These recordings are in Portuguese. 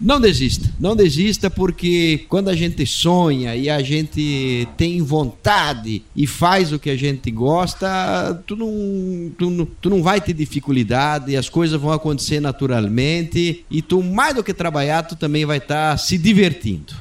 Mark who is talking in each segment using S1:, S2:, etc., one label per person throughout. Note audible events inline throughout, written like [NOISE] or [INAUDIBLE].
S1: Não desista, não desista, porque quando a gente sonha e a gente tem vontade e faz o que a gente gosta, tu não, tu, não- tu não vai ter dificuldade, as coisas vão acontecer naturalmente e tu, mais do que trabalhar, tu também vai estar se divertindo.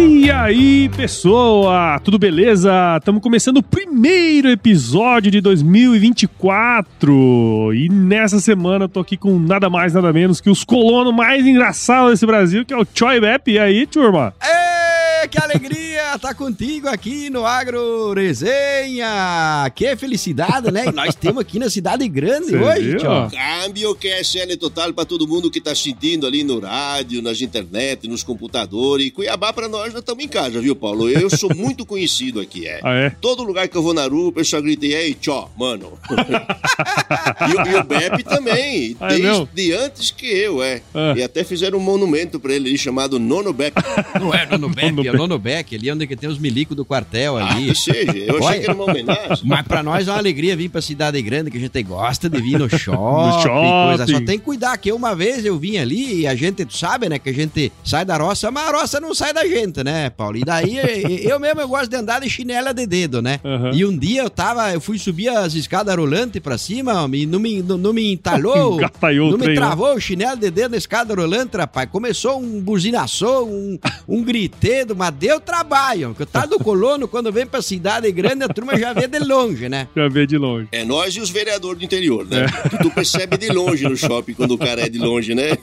S2: E aí, pessoa? Tudo beleza? Estamos começando o primeiro episódio de 2024. E nessa semana eu tô aqui com nada mais, nada menos que os colonos mais engraçados desse Brasil, que é o Choi Bep. E aí, turma?
S1: Ê, que alegria estar contigo aqui no Agro Resenha! Que felicidade, né? Nós temos aqui na cidade grande
S2: Cê
S1: hoje, tio.
S3: Câmbio que é total pra todo mundo que tá sentindo ali no rádio, nas internet, nos computadores. Cuiabá pra nós, nós estamos em casa, viu, Paulo? Eu sou muito conhecido aqui, é.
S2: Ah, é?
S3: Todo lugar que eu vou na rua, o pessoal grita, e aí, tchó, mano. [LAUGHS] e, o- e o Beppe também,
S2: Ah, é
S3: desde antes que eu, é.
S2: Ah.
S3: E até fizeram um monumento pra ele ali, chamado Nono Beppe.
S1: Não é Nono Beck, É Nono Beck, ali onde que tem os milicos do quartel
S3: Ah,
S1: ali.
S3: que seja, eu achei
S1: Olha.
S3: que era uma homenagem.
S1: Mas pra nós é uma alegria vir pra cidade grande, que a gente gosta de vir no [LAUGHS] shopping,
S2: No shopping.
S1: coisa. Só tem que cuidar, que uma vez eu vim ali e a gente, tu sabe, né, que a gente sai da roça, mas a roça não sai da gente, né, Paulo? E daí eu mesmo eu gosto de andar de chinela de dedo, né?
S2: Aham.
S1: E um dia eu tava, eu fui subir as escadas rolantes pra cima, homem, e não me, não, não me [LAUGHS]
S2: o
S1: não me
S2: né?
S1: travou o chinelo de dedo na escada rolante, rapaz. Começou um buzinaçou, um, um gritedo, mas deu trabalho. Porque o tal do colono, quando vem pra cidade grande, a turma já vê de longe, né?
S2: Já vê de longe.
S3: É nós e os vereadores do interior, né? Que tu percebe de longe no shopping quando o cara é de longe, né?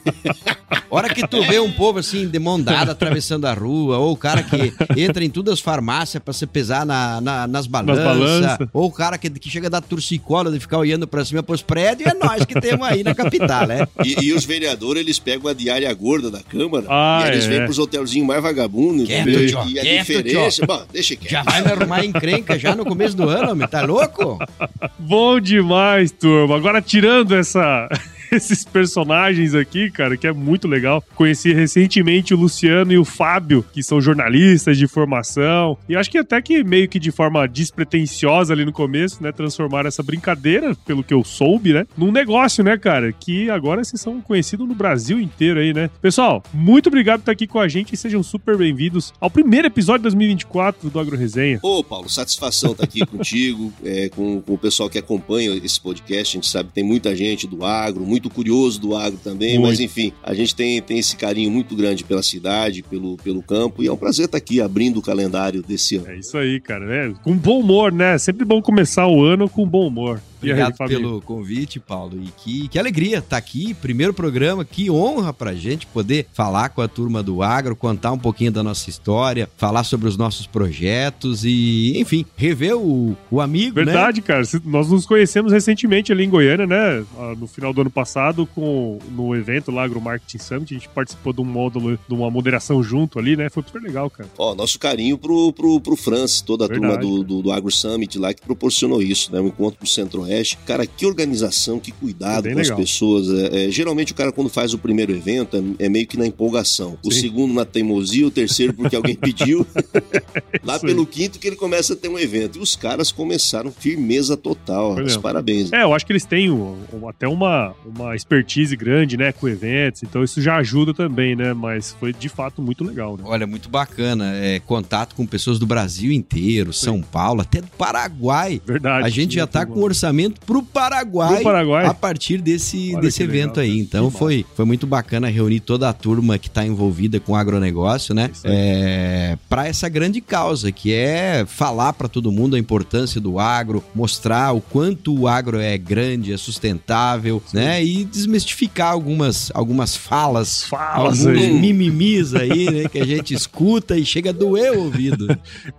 S1: Hora que tu vê um povo assim, de mão dada, atravessando a rua, ou o cara que entra em todas as farmácias pra se pesar na, na- nas balanças,
S2: balanças.
S1: ou o cara que, que chega da torcicola de ficar olhando pra cima pros prédios, é nós que temos aí na capital, né?
S3: E, e os vereadores, eles pegam a diária gorda da Câmara
S2: Ah,
S3: e eles
S2: é.
S3: vêm pros hotelzinhos mais vagabundos,
S1: Quieto, tio,
S3: E a
S1: quieto,
S3: diferença... Bom, deixa quieto.
S1: Já vai me arrumar encrenca já no começo do ano, homem, tá louco? [LAUGHS]
S2: Bom demais, turma. Agora, tirando essa. [LAUGHS] Esses personagens aqui, cara, que é muito legal. Conheci recentemente o Luciano e o Fábio, que são jornalistas de formação. E acho que até que meio que de forma despretensiosa ali no começo, né? Transformaram essa brincadeira, pelo que eu soube, né? Num negócio, né, cara? Que agora vocês são conhecidos no Brasil inteiro aí, né? Pessoal, muito obrigado por estar aqui com a gente e sejam super bem-vindos ao primeiro episódio de 2024 do Agro Resenha.
S3: Ô, Paulo, satisfação estar aqui [LAUGHS] contigo, é, com, com o pessoal que acompanha esse podcast. A gente sabe que tem muita gente do agro, muito curioso do agro também,
S2: Muito.
S3: mas enfim, a gente tem, tem esse carinho muito grande pela cidade, pelo, pelo campo, e é um prazer estar aqui abrindo o calendário desse ano.
S2: É isso aí, cara, né? Com bom humor, né? Sempre bom começar o ano com bom humor. Aí,
S1: Obrigado
S2: Fabinho?
S1: pelo convite, Paulo. E que, que alegria estar aqui, primeiro programa, que honra pra gente poder falar com a turma do Agro, contar um pouquinho da nossa história, falar sobre os nossos projetos e, enfim, rever o, o amigo, né?
S2: Verdade, cara. Se- Nós nos conhecemos recentemente ali em Goiânia, né? Ah, No final do ano passado, com, no evento lá, Agro Marketing Summit. A gente participou de um módulo, de uma moderação junto ali, né? Foi super legal, cara.
S3: Ó, nosso carinho pro, pro, pro France, toda a
S2: Verdade,
S3: turma do, do, do Agro Summit lá que proporcionou isso, né? Um encontro pro Centro-Oeste. Cara, que organização, que cuidado
S2: Bem
S3: com
S2: legal.
S3: as pessoas. É, é, geralmente o cara, quando faz o primeiro evento, é, é meio que na empolgação. O
S2: Sim.
S3: segundo na teimosia, o terceiro porque alguém pediu. [LAUGHS] lá
S2: Isso aí.
S3: pelo quinto que ele começa a ter um evento. E os caras começaram firmeza total. Os parabéns.
S2: É, eu acho que eles têm um- um- até uma, uma expertise grande, né? Com eventos. Então isso já ajuda também, né? Mas foi de fato muito legal, né?
S1: Olha, muito bacana. É, contato com pessoas do Brasil inteiro, São Paulo, até do Paraguai.
S2: Verdade.
S1: A gente já tá com orçamento pro Paraguai,
S2: Pro Paraguai.
S1: a partir desse,
S2: Olha
S1: desse
S2: que
S1: evento
S2: legal,
S1: aí. Então
S2: Que
S1: foi, foi muito bacana reunir toda a turma que tá envolvida com o agronegócio, né? É, para essa grande causa, que é falar para todo mundo a importância do agro, mostrar o quanto o agro é grande, é sustentável, né? E desmistificar algumas, algumas falas,
S2: Falas
S1: alguns
S2: aí.
S1: mimimis aí, né? Que a gente [LAUGHS] escuta e chega a doer o ouvido.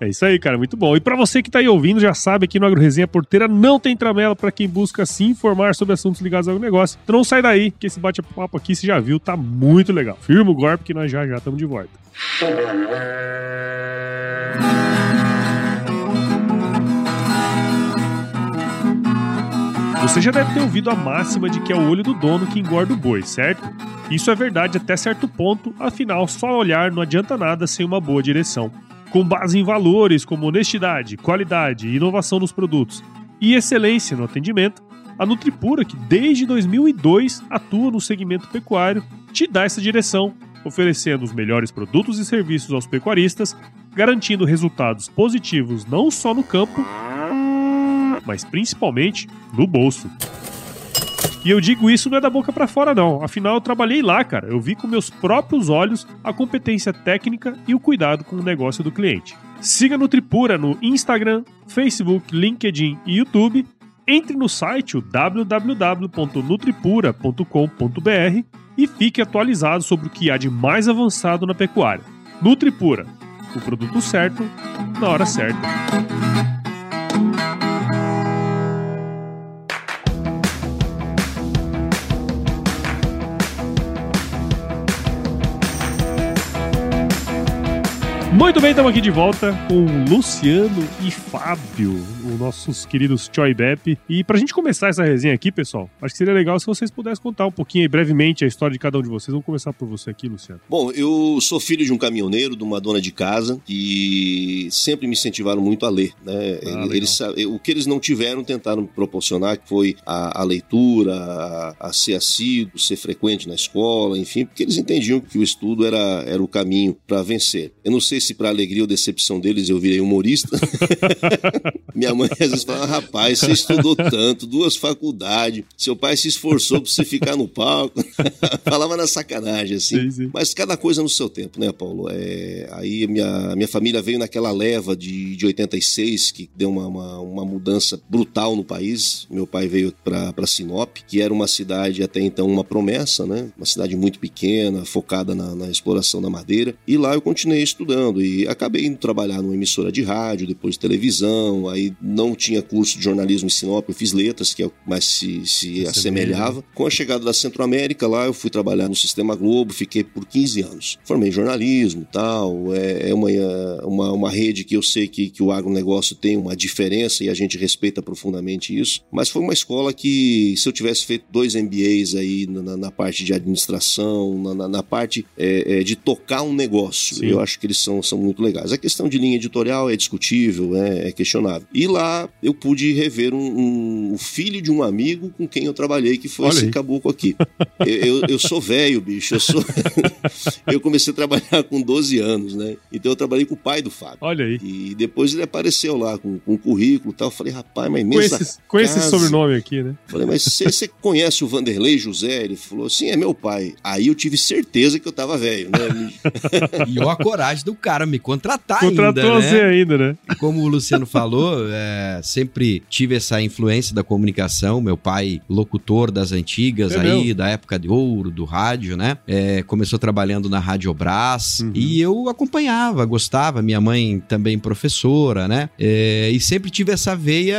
S2: É isso aí, cara, muito bom. E pra você que tá aí ouvindo, já sabe aqui no Agro Resenha Porteira não tem tramela pra quem busca se informar sobre assuntos ligados ao negócio. Então não sai daí, que esse bate-papo aqui, você já viu, tá muito legal. Firma o golpe que nós já já estamos de volta. Você já deve ter ouvido a máxima de que é o olho do dono que engorda o boi, certo? Isso é verdade até certo ponto, afinal, só olhar não adianta nada sem uma boa direção. Com base em valores como honestidade, qualidade e inovação nos produtos e excelência no atendimento, A Nutripura, que desde 2002 atua no segmento pecuário, te dá essa direção, oferecendo os melhores produtos e serviços aos pecuaristas, garantindo resultados positivos não só no campo, mas principalmente no bolso. E eu digo isso não é da boca para fora não, afinal eu trabalhei lá, cara. Eu vi com meus próprios olhos a competência técnica e o cuidado com o negócio do cliente. Siga Nutripura no Instagram, Facebook, LinkedIn e YouTube. Entre no site www.nutripura.com.br e fique atualizado sobre o que há de mais avançado na pecuária. Nutripura, o produto certo na hora certa. Muito bem, estamos aqui de volta com Luciano e Fábio, os nossos queridos Choi Bep. E pra gente começar essa resenha aqui, pessoal, acho que seria legal se vocês pudessem contar um pouquinho aí, brevemente a história de cada um de vocês. Vamos começar por você aqui, Luciano.
S3: Bom, eu sou filho de um caminhoneiro, de uma dona de casa, e sempre me incentivaram muito a ler. Né?
S2: Ah,
S3: eles, o que eles não tiveram, tentaram me proporcionar, que foi a, a leitura, a, a ser assíduo, ser frequente na escola, enfim, porque eles entendiam que o estudo era, era o caminho para vencer. Eu não sei se para alegria ou decepção deles eu virei humorista. [LAUGHS] Minha mãe às vezes fala: rapaz, você estudou tanto, duas faculdades, seu pai se esforçou para você ficar no palco. [LAUGHS] Falava na sacanagem, assim.
S2: Sim, sim.
S3: Mas cada coisa no seu tempo, né, Paulo? É, aí minha, minha família veio naquela leva de, de 86, que deu uma, uma, uma mudança brutal no país. Meu pai veio para Sinop, que era uma cidade até então uma promessa, né? Uma cidade muito pequena, focada na, na exploração da madeira. E lá eu continuei estudando e acabei indo trabalhar numa emissora de rádio, depois televisão, aí não tinha curso de jornalismo em Sinop, eu fiz letras, que é o que mais se, se assemelhava. Com a chegada da Centro-América lá, eu fui trabalhar no Sistema Globo, fiquei por 15 anos. Formei jornalismo e tal, é, é uma, uma, uma rede que eu sei que, que o agronegócio tem uma diferença e a gente respeita profundamente isso, mas foi uma escola que, se eu tivesse feito dois MBAs aí na, na parte de administração, na, na, na parte é, é, de tocar um negócio,
S2: Sim.
S3: eu acho que eles são, são muito legais. A questão de linha editorial é discutível, é, é questionável. E lá eu pude rever um, um- o filho de um amigo com quem eu trabalhei, que foi
S2: Olha
S3: esse
S2: aí.
S3: caboclo aqui. Eu, eu, eu sou velho, bicho. Eu, sou... [LAUGHS] eu comecei a trabalhar com 12 anos, né? Então eu trabalhei com o pai do Fábio.
S2: Olha aí.
S3: E depois ele apareceu lá com, com um currículo e tal. Eu falei, rapaz, mas
S2: Com
S3: nessa
S2: esse, com esse sobrenome aqui, né?
S3: Falei, mas você conhece o Vanderlei José? Ele falou, sim, é meu pai. Aí eu tive certeza que eu tava velho, né? [LAUGHS]
S1: E ó a coragem do cara me contratar
S2: Contratou
S1: ainda,
S2: você
S1: né?
S2: ainda, né?
S1: Como o Luciano falou, [LAUGHS] é, sempre tive essa influência da comunicação. Meu pai, locutor das antigas
S2: É
S1: aí,
S2: mesmo?
S1: da época de ouro, do rádio, né? É, começou trabalhando na Rádio Brás
S2: Uhum.
S1: e eu acompanhava, gostava. Minha mãe também professora, né? É, e sempre tive essa veia,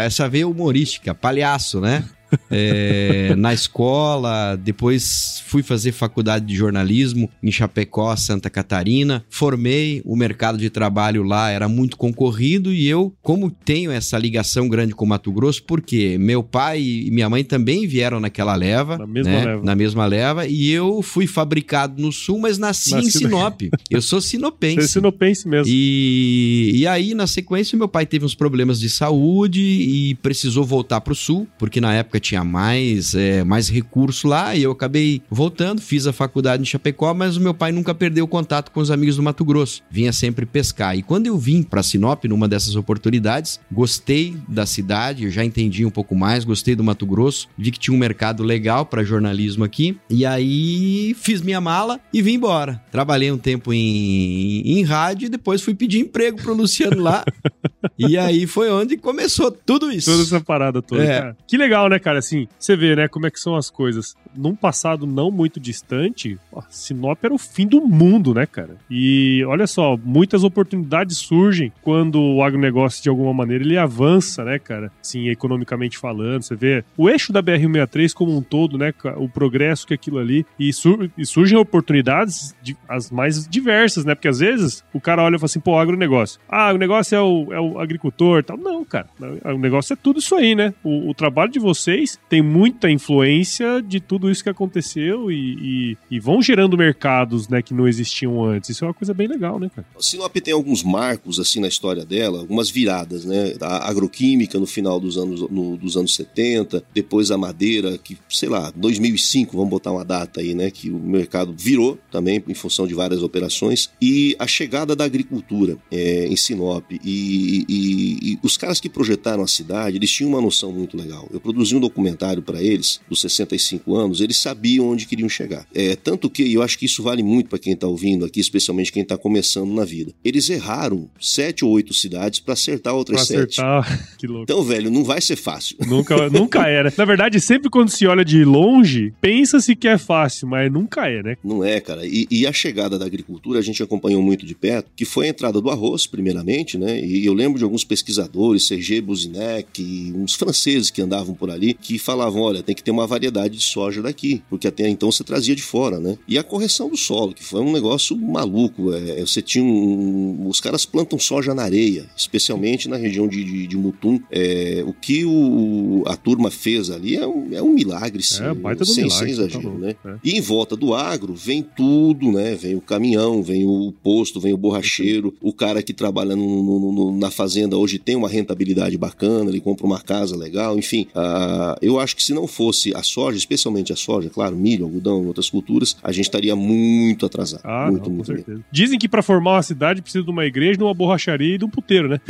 S1: essa veia humorística, palhaço, né? É, na escola, depois fui fazer faculdade de jornalismo em Chapecó, Santa Catarina. Formei, o mercado de trabalho lá era muito concorrido e eu, como tenho essa ligação grande com Mato Grosso, porque meu pai e minha mãe também vieram naquela leva,
S2: Na mesma
S1: né?
S2: leva.
S1: na mesma leva, e eu fui fabricado no Sul, mas nasci em
S2: Nascido-
S1: Sinop. Eu sou
S2: Você
S1: sinopense.
S2: se não pense mesmo.
S1: E, e aí, na sequência, meu pai teve uns problemas de saúde e precisou voltar para o sul, porque na época tinha mais, é, mais recurso lá, e eu acabei voltando, fiz a faculdade em Chapecó, mas o meu pai nunca perdeu contato com os amigos do Mato Grosso, vinha sempre pescar. E quando eu vim para Sinop, numa dessas oportunidades, gostei da cidade, eu já entendi um pouco mais, gostei do Mato Grosso, vi que tinha um mercado legal para jornalismo aqui, e aí fiz minha mala e vim embora. Trabalhei um tempo em, em rádio e depois fui pedir emprego pro Luciano lá. [LAUGHS] e aí foi onde começou tudo isso.
S2: Toda essa parada toda,
S1: É.
S2: cara. Que legal, né, cara? Assim, você vê, né, como é que são as coisas. Num passado não muito distante, ó, Sinop era o fim do mundo, né, cara? E olha só, muitas oportunidades surgem quando o agronegócio, de alguma maneira, ele avança, né, cara? Assim, economicamente falando, você vê o eixo da BR-163 como um todo, né, o progresso que é aquilo ali, e, sur- e surgem oportunidades de- as mais diversas, né? Porque às vezes o cara olha e fala assim, pô, agronegócio. Ah, o negócio é o, é o agricultor tal. Não, cara. O negócio é tudo isso aí, né? O, o trabalho de vocês tem muita influência de tudo isso que aconteceu e, e, e, vão gerando mercados, né, que não existiam antes. Isso é uma coisa bem legal, né, cara?
S3: O Sinop tem alguns marcos, assim, na história dela, algumas viradas, né? A agroquímica no final dos anos, no, dos anos 70, depois a madeira, que, sei lá, 2005, vamos botar uma data aí, né? Que o mercado virou também em função de várias operações. E a chegada da agricultura é, em Sinop e, e, e, os caras que projetaram a cidade, eles tinham uma noção muito legal. Eu produzi um documentário para eles, dos 65 anos, eles sabiam onde queriam chegar. É, tanto que, e eu acho que isso vale muito para quem está ouvindo aqui, especialmente quem está começando na vida. Eles erraram sete ou oito cidades para acertar outras pra acertar.
S2: sete. [LAUGHS] que louco.
S3: Então, velho, não vai ser fácil. [LAUGHS]
S2: Nunca, nunca era. Na verdade, sempre quando se olha de longe, pensa-se que é fácil, mas nunca é, né?
S3: Não é, cara. E, e, a chegada da agricultura a gente acompanhou muito de perto, que foi a entrada do arroz, primeiramente, né? E eu lembro de alguns pesquisadores, Serge Buzinec, uns franceses que andavam por ali, que falavam: olha, tem que ter uma variedade de soja daqui, porque até então você trazia de fora, né? E a correção do solo, que foi um negócio maluco. É, você tinha um, Os caras plantam soja na areia, especialmente na região de, de, de Mutum. É, o que o, a turma fez ali é um, é um milagre, sim, é, baita sem, milagre, sem exagero, tá né? É. E em volta do agro vem tudo, né? Vem o caminhão, vem o posto, vem o borracheiro, o cara que trabalha no, no, no, na fazenda hoje tem uma rentabilidade bacana, ele compra uma casa legal, enfim. Uh, eu acho que se não fosse a soja, especialmente a soja, claro, milho, algodão, outras culturas, a gente estaria muito atrasado. Ah, muito, não, muito
S2: certeza. Dizem que para formar uma cidade precisa de uma igreja, de uma borracharia e de um puteiro, né?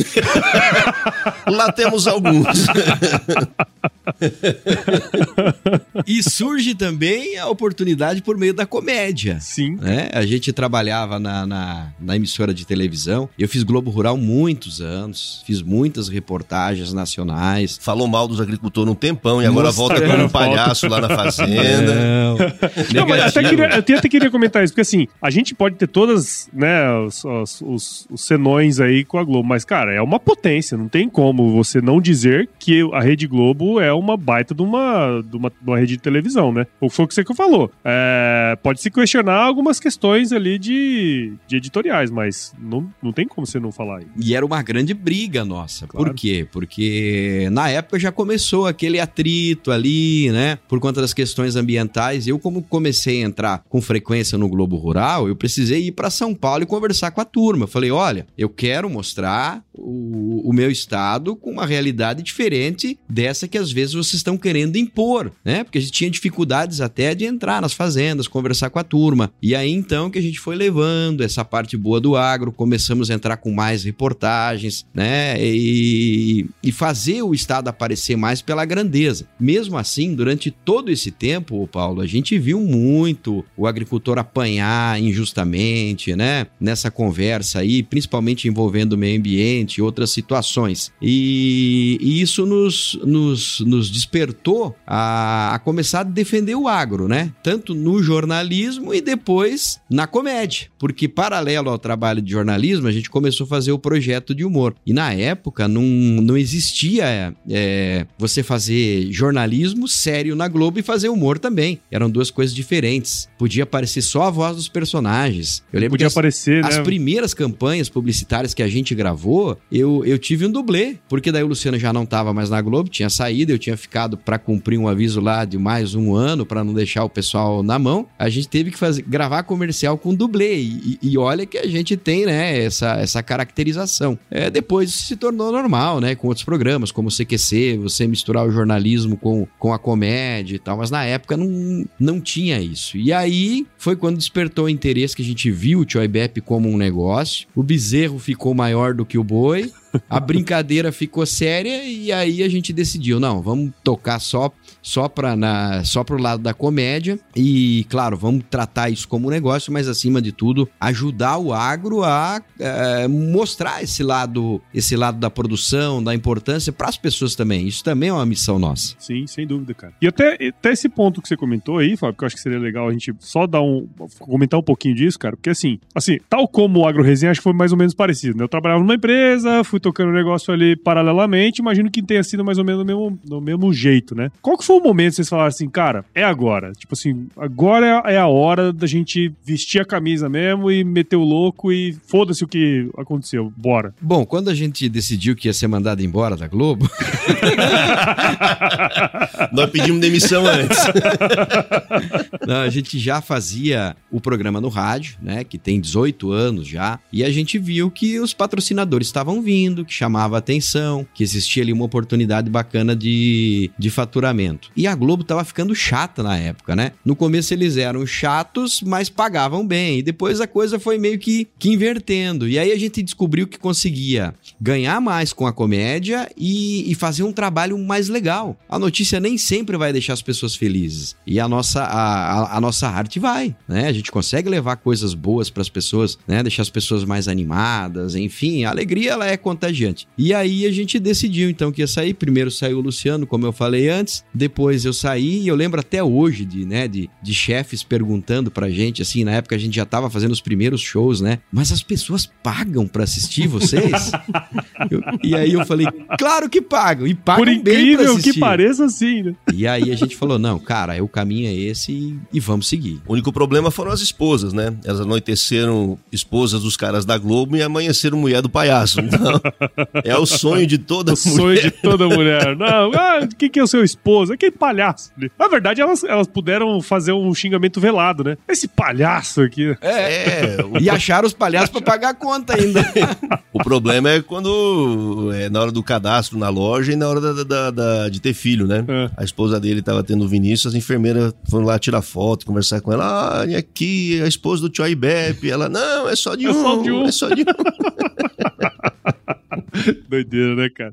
S2: [LAUGHS]
S3: Lá temos alguns. [LAUGHS]
S1: e surge também a oportunidade por meio da comédia.
S2: Sim.
S1: Né? A gente trabalhava na, na, na, emissora de televisão. Eu fiz Globo Rural muitos anos, fiz muitas reportagens nacionais.
S3: Falou mal dos agricultores um tempão e agora Nossa, volta como um palhaço lá na fazenda.
S2: Não, Não mas até queria, eu até queria comentar isso, porque assim, a gente pode ter todas, né, os, os, os, os senões aí com a Globo, mas, cara, é uma potência, não tem como você não dizer que a Rede Globo é uma baita de uma, de uma, de uma rede de televisão, né? Ou foi o que você falou. É, pode se questionar algumas questões ali de, de editoriais, mas não, não tem como você não falar. Aí.
S1: E era uma grande briga nossa. Claro. Por quê? Porque na época já começou aquele atrito ali, né? Por conta das questões ambientais. Eu, como comecei a entrar com frequência no Globo Rural, eu precisei ir para São Paulo e conversar com a turma. Eu falei: olha, eu quero mostrar o, o meu estado com uma realidade diferente dessa que às vezes vocês estão querendo impor, né? Porque a gente tinha dificuldades até de entrar nas fazendas, conversar com a turma. E aí então que a gente foi levando essa parte boa do agro, começamos a entrar com mais reportagens, né? E, e fazer o estado aparecer mais pela grandeza. Mesmo assim, durante todo esse tempo, Paulo, a gente viu muito o agricultor apanhar injustamente, né? Nessa conversa aí, principalmente envolvendo o meio ambiente e outras situações. E, e isso nos, nos, nos despertou a, a, começar a defender o agro, né? Tanto no jornalismo e depois na comédia. Porque, paralelo ao trabalho de jornalismo, a gente começou a fazer o projeto de humor. E na época não, não existia é, você fazer jornalismo sério na Globo e fazer humor também. Eram duas coisas diferentes. Podia aparecer só a voz dos personagens. Eu lembro
S2: Podia
S1: que as,
S2: aparecer,
S1: as
S2: né?
S1: primeiras campanhas publicitárias que a gente gravou, eu, eu tive um dublê, porque daí o Luciano já não estava mais na Globo, tinha saído, eu tinha ficado para cumprir um aviso lá de mais um ano para não deixar o pessoal na mão. A gente teve que fazer, gravar comercial com dublê e, e olha que a gente tem, né, essa, essa caracterização. É, depois se tornou normal, né, com outros programas como o CQC, você misturar o jornalismo com, com a comédia e tal, mas na época não, não tinha isso. E aí foi quando despertou o interesse que a gente viu o Choi Bep como um negócio. O bezerro ficou maior do que o boi a brincadeira ficou séria e aí a gente decidiu, não, vamos tocar só só para só pro lado da comédia e claro, vamos tratar isso como um negócio, mas acima de tudo, ajudar o agro a é, mostrar esse lado, esse lado da produção, da importância para as pessoas também. Isso também é uma missão nossa.
S2: Sim, sem dúvida, cara. E até, até esse ponto que você comentou aí, Fábio, que eu acho que seria legal a gente só dar um comentar um pouquinho disso, cara, porque assim, assim, tal como o Agro Resenha, acho que foi mais ou menos parecido, né? Eu trabalhava numa empresa, fui tocando o negócio ali paralelamente, imagino que tenha sido mais ou menos do mesmo, do mesmo jeito, né? Qual que foi o momento que vocês falaram assim, cara, é agora? Tipo assim, agora é a hora da gente vestir a camisa mesmo e meter o louco e foda-se o que aconteceu, bora.
S1: Bom, quando a gente decidiu que ia ser mandado embora da Globo. [LAUGHS]
S3: Nós pedimos demissão antes. [LAUGHS]
S1: Não, a gente já fazia o programa no rádio, né? Que tem 18 anos já. E a gente viu que os patrocinadores estavam vindo, que chamava atenção, que existia ali uma oportunidade bacana de, de faturamento. E a Globo tava ficando chata na época, né? No começo eles eram chatos, mas pagavam bem. E depois a coisa foi meio que, que invertendo. E aí a gente descobriu que conseguia ganhar mais com a comédia e, e fazer um trabalho mais legal. A notícia nem sempre vai deixar as pessoas felizes. E a nossa, a, a, a nossa arte vai, né? A gente consegue levar coisas boas para as pessoas, né? Deixar as pessoas mais animadas, enfim, a alegria ela é contagiante. E aí a gente decidiu então que ia sair. Primeiro saiu o Luciano, como eu falei antes, eu saí e eu lembro até hoje de, né, de, de chefes perguntando pra gente, assim, na época a gente já tava fazendo os primeiros shows, né? Mas as pessoas pagam para assistir vocês? [LAUGHS] eu, e aí eu falei, claro que pagam, e pagam
S2: Por
S1: bem pra
S2: incrível
S1: assistir.
S2: que pareça, sim, né?
S1: E aí a gente falou, não, cara, o caminho é esse e, e vamos seguir.
S3: O único problema foram as esposas, né? Elas anoiteceram esposas dos caras da Globo e amanheceram mulher do palhaço. Então, [LAUGHS] é o sonho de toda
S2: O sonho
S3: mulher.
S2: de toda mulher. Não, ah, o que, que é o seu esposo? Aquele palhaço. Na verdade, elas, elas puderam fazer um xingamento velado, né? Esse palhaço aqui.
S3: É, o,
S1: E acharam os palhaços pra pagar a conta ainda. [LAUGHS]
S3: o problema é quando é na hora do cadastro na loja e na hora da, da- da- de ter filho, né?
S2: É.
S3: A esposa dele tava tendo o Vinícius, as enfermeiras foram lá tirar foto, conversar com ela. Ah, olha aqui, a esposa do tio Ibepe. Ela, não, é só de
S2: É
S3: um.
S2: só de um."
S3: É só de um. [LAUGHS]
S2: Doideira, né, cara?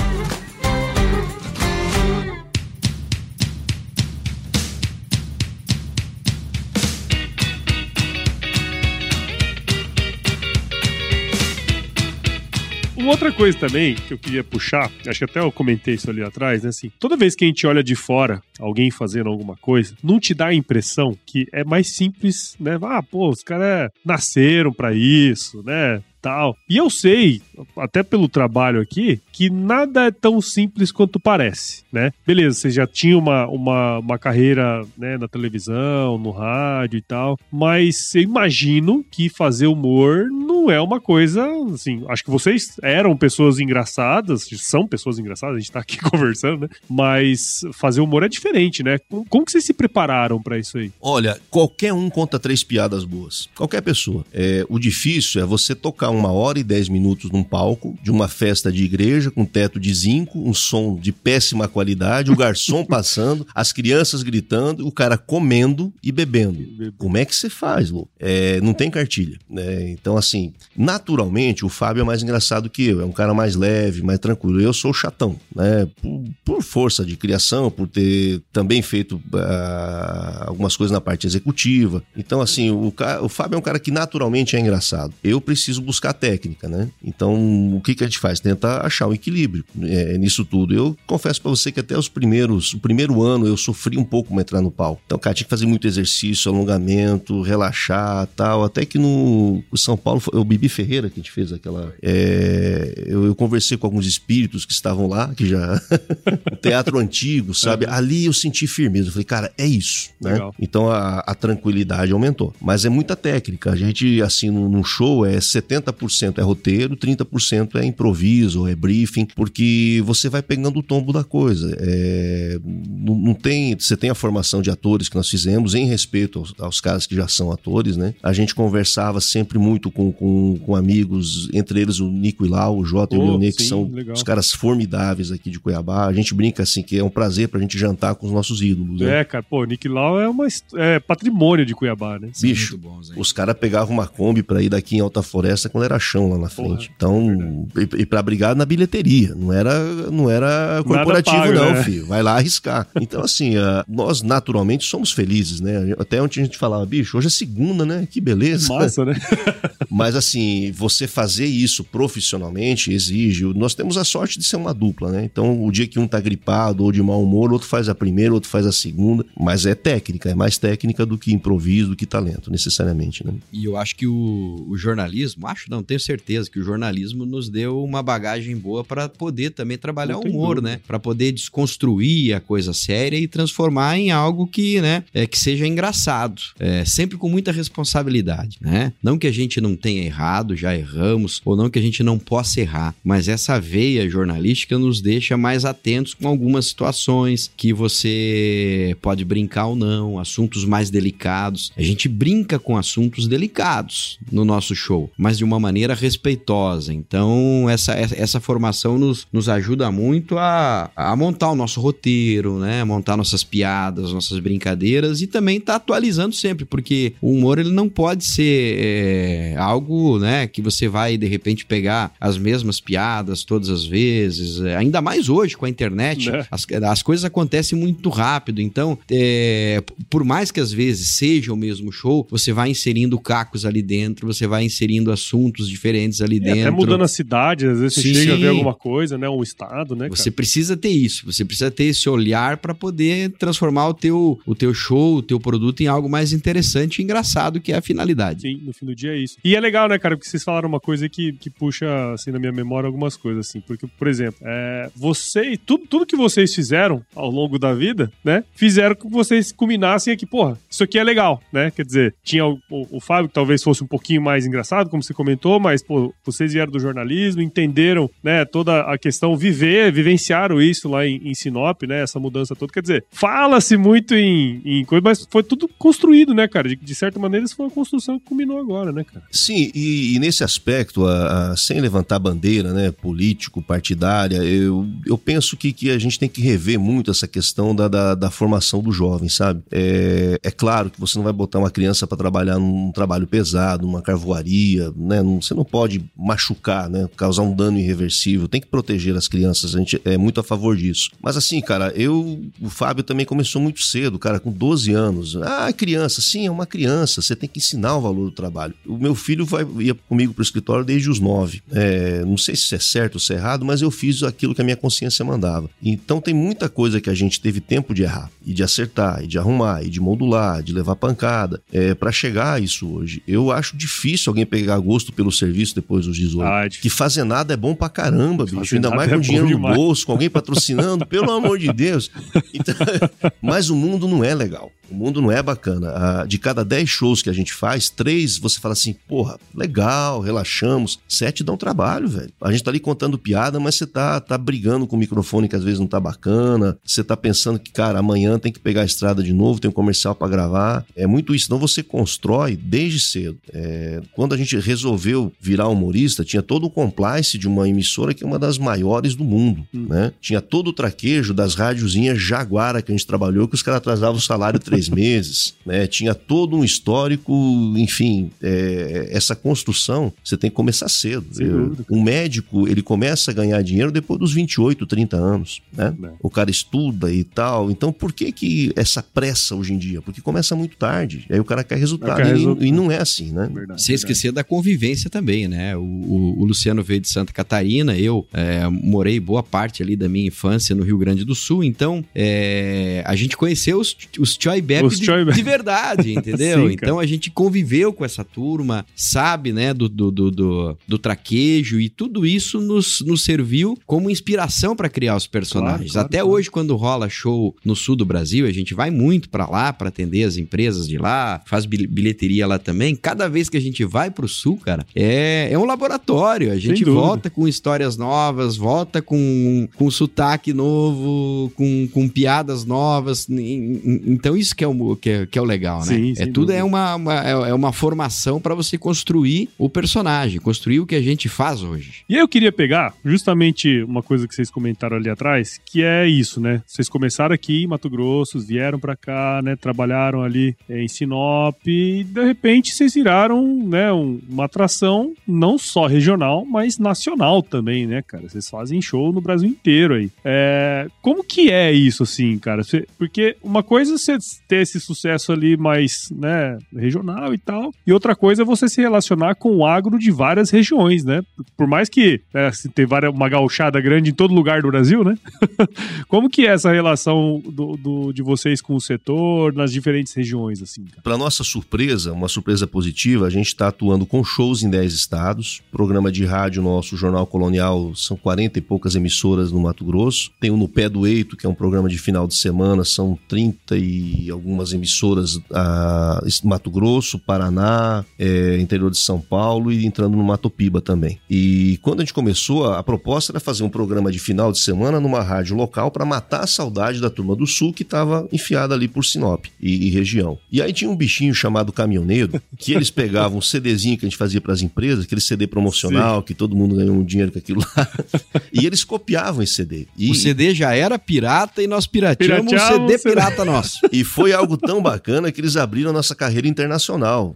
S2: Outra coisa também que eu queria puxar, acho que até eu comentei isso ali atrás, né? Assim, toda vez que a gente olha de fora alguém fazendo alguma coisa, não te dá a impressão que é mais simples, né? Ah, pô, os caras nasceram pra isso, né? Tal. E eu sei, até pelo trabalho aqui, que nada é tão simples quanto parece, né? Beleza, você já tinha uma, uma, uma carreira né, na televisão, no rádio e tal, mas eu imagino que fazer humor não é uma coisa, assim, acho que vocês eram pessoas engraçadas, são pessoas engraçadas, a gente tá aqui [LAUGHS] conversando, né? Mas fazer humor é diferente, né? Como que vocês se prepararam pra isso aí?
S3: Olha, qualquer um conta três piadas boas. Qualquer pessoa. É, o difícil é você tocar uma hora e dez minutos num palco de uma festa de igreja com teto de zinco, um som de péssima qualidade, o garçom [LAUGHS] passando, as crianças gritando, o cara comendo e bebendo. Como é que você faz, Lu? É, não tem cartilha. Né? Então, assim, naturalmente, o Fábio é mais engraçado que eu. É um cara mais leve, mais tranquilo. Eu sou chatão, né? Por, por força de criação, por ter também feito ah, algumas coisas na parte executiva. Então, assim, o, o Fábio é um cara que naturalmente é engraçado. Eu preciso buscar técnica, né? Então, o que, que a gente faz? Tenta achar um equilíbrio é, nisso tudo. Eu confesso pra você que até os primeiros, o primeiro ano eu sofri um pouco pra entrar no palco. Então, cara, tinha que fazer muito exercício, alongamento, relaxar tal. Até que no São Paulo, o Bibi Ferreira que a gente fez aquela. É, eu, eu, conversei com alguns espíritos que estavam lá, que já. [LAUGHS] o teatro antigo, sabe? Uhum. Ali eu senti firmeza. Eu falei, cara, é isso, né? Então a, a, tranquilidade aumentou. Mas é muita técnica. A gente, assim, num show é 70% é roteiro, 30% é improviso, é briefing, porque você vai pegando o tombo da coisa. É, não, não, tem. Você tem a formação de atores que nós fizemos em respeito aos, aos caras que já são atores, né? A gente conversava sempre muito com, com, com amigos, entre eles o Nico Ilau, o Jota oh, e o Leonê, que são legal. os caras formidáveis aqui de Cuiabá. A gente brinca assim que é um prazer pra gente jantar com os nossos ídolos.
S2: Né? É, cara, pô, Nick Lau é, uma, é patrimônio de Cuiabá, né?
S3: Bicho, bons, os caras pegavam uma Kombi pra ir daqui em Alta Floresta quando era chão lá na frente. Porra, então, é e, e pra brigar na bilheteria. Não era, não era corporativo, pago, não, né? filho. Vai lá arriscar. [LAUGHS] Então, assim, uh, nós naturalmente somos felizes, né? Até ontem a gente falava, bicho, hoje é segunda, né? Que beleza.
S2: Massa, né? [LAUGHS] [LAUGHS]
S3: Mas, assim, você fazer isso profissionalmente exige. Nós temos a sorte de ser uma dupla, né? Então, o dia que um tá gripado ou de mau humor, outro faz a primeira, outro faz a segunda. Mas é técnica, é mais técnica do que improviso, do que talento, necessariamente, né?
S1: E eu acho que o, o jornalismo, acho não, tenho certeza que o jornalismo nos deu uma bagagem boa para poder também trabalhar o humor, dúvida. né? Para poder desconstruir a coisa séria e transformar em algo que, né, é, que seja engraçado. É, sempre com muita responsabilidade, né? Não que a gente não tenha errado, já erramos, ou não que a gente não possa errar, mas essa veia jornalística nos deixa mais atentos com algumas situações que você pode brincar ou não, assuntos mais delicados. A gente brinca com assuntos delicados no nosso show, mas de uma maneira respeitosa. Então, essa, essa formação nos, nos ajuda muito a, a montar o nosso roteiro, né? Montar nossas piadas, nossas brincadeiras e também tá atualizando sempre, porque o humor ele não pode ser é, algo, né, que você vai de repente pegar as mesmas piadas todas as vezes. É, ainda mais hoje com a internet, né? as, as coisas acontecem muito rápido. Então, é, por mais que às vezes seja o mesmo show, você vai inserindo cacos ali dentro, você vai inserindo assuntos diferentes ali dentro. Até
S2: mudando a cidade, às vezes você Sim. chega a ver alguma coisa, né, um estado, né?
S1: Você precisa ter isso, você precisa ter esse olhar para poder transformar o teu, o teu show, o teu produto em algo mais interessante e engraçado, que é a finalidade.
S2: Sim, no fim do dia é isso. E é legal, né, cara, porque vocês falaram uma coisa que, que puxa, assim, na minha memória algumas coisas, assim, porque, por exemplo, é, você, tudo, tudo que vocês fizeram ao longo da vida, né, fizeram com que vocês culminassem aqui, porra, isso aqui é legal, né, quer dizer, tinha o, o, o Fábio que talvez fosse um pouquinho mais engraçado, como você comentou, mas, pô, vocês vieram do jornalismo, entenderam, né, toda a questão, viver, vivenciaram isso lá em, em Sinop, né, essa mudança toda, quer dizer, fala-se muito em, em coisa, mas foi tudo construído, né, cara, de, de certa maneira isso foi uma construção que culminou agora, né, cara?
S3: Sim, e, e nesse aspecto, a, a, sem levantar bandeira, né, político, partidária, eu, eu penso que, que a gente tem que rever muito essa questão da, da, da formação do jovem, sabe? É, é claro que você não vai botar uma criança para trabalhar num trabalho pesado, numa carvoaria, né? Você não pode machucar, né? Causar um dano irreversível. Tem que proteger as crianças, a gente é muito a favor disso. Mas assim, cara, eu, o Fábio também começou muito cedo, cara, com 12 anos. Ah, criança, sim, é uma criança, você tem que ensinar o valor do trabalho. O meu filho vai, ia comigo pro escritório desde os 9. É, não sei se é certo ou se é errado, mas eu fiz aquilo que a minha consciência mandava. Então tem muita coisa que a gente teve tempo de errar, e de acertar, e de arrumar, e de modular, de levar pancada, é, para chegar a isso hoje. Eu acho difícil alguém pegar gosto pelo serviço depois dos 18. Ah, é que fazer nada é bom pra caramba, bicho. Ainda mais com é dinheiro no bolso, com alguém patrocinando, pelo amor de [LAUGHS] Deus. Então, [LAUGHS] mas o mundo não é legal. O mundo não é bacana. De cada 10 shows que a gente faz, três você fala assim, porra, legal, relaxamos. Sete dá um trabalho, velho. A gente tá ali contando piada, mas você tá, tá brigando com o microfone que às vezes não tá bacana. Você tá pensando que, cara, amanhã tem que pegar a estrada de novo, tem um comercial para gravar. É muito isso. Então você constrói desde cedo. É, quando a gente resolveu virar humorista, tinha todo o compliance de uma emissora que é uma das maiores do mundo, hum. né? Tinha todo o traquejo das rádiozinhas Jaguara que a gente trabalhou, que os caras atrasavam o salário três meses, né? Tinha todo um histórico, enfim, é, essa construção você tem que começar cedo. Eu, um médico, ele começa a ganhar dinheiro depois dos 28, 30 anos, né? É. O cara estuda e tal. Então, por que que essa pressa hoje em dia? Porque começa muito tarde. Aí o cara quer resultado. Quer e, resultado. e, não é assim, né?
S1: Verdade, Sem esquecer da convivência também, né? O, o, o Luciano veio de Santa Catarina, eu é, morei boa parte ali da minha infância no Rio Grande do Sul, então é, a gente conheceu os, os Choi
S2: Os
S1: de, de verdade, [LAUGHS] entendeu?
S2: Sim,
S1: então a gente conviveu com essa turma, sabe, né, do, do, do, do, do traquejo e tudo isso nos, nos serviu como inspiração para criar os personagens.
S2: Claro, claro,
S1: Até
S2: claro.
S1: hoje, quando rola show no sul do Brasil, a gente vai muito para lá para atender as empresas de lá, faz bil- bilheteria lá também. Cada vez que a gente vai pro sul, cara, é, é um laboratório. A gente volta com histórias novas, volta com, com sotaque novo, com, com piadas novas. Então, isso que é o, que é, que é o legal, né?
S2: Sim,
S1: é tudo
S2: dúvida.
S1: é uma, uma- é é uma formação para você construir o personagem, construir o que a gente faz hoje.
S2: E aí eu queria pegar justamente uma coisa que vocês comentaram ali atrás, que é isso, né? Vocês começaram aqui em Mato Grosso, vieram pra cá, né? Trabalharam ali eh, em Sinop e de repente vocês viraram, né? um- uma atração não só regional, mas nacional também, né, cara? Vocês fazem show no Brasil inteiro aí. É, como que é isso, assim, cara? Cê- porque uma coisa é você ter esse sucesso ali mais, né, regional e tal, e outra coisa é você se relacionar com o agro de várias regiões, né? Por mais que é, assim, uma gauchada grande em todo lugar do Brasil, né? [LAUGHS] Como que é essa relação do, do- de vocês com o setor nas diferentes regiões, assim?
S3: Para nossa surpresa, uma surpresa positiva, a gente está atuando com shows em 10 estados. Programa de rádio nosso, Jornal Colonial, são 40 e poucas emissoras no Mato Grosso. Tem o No Pé do Eito, que é um programa de final de semana, são 30 e algumas emissoras ah, Mato Grosso, Paraná, eh, interior de São Paulo e entrando no Mato Piba também. E quando a gente começou, a, a proposta era fazer um programa de final de semana numa rádio local para matar a saudade da turma do Sul que estava enfiada ali por Sinop e, e região. E aí tinha um bichinho chamado caminhoneiro que eles pegavam um CDzinho que a gente fazia para as empresas, aquele CD promocional que todo mundo ganhou um dinheiro com aquilo lá, [LAUGHS] e eles copiavam esse CD. E,
S1: O CD já era pirata e nós pirateamos o
S2: o CD.
S1: pirata nosso.
S3: E foi algo tão bacana que eles abriram a nossa carreira internacional.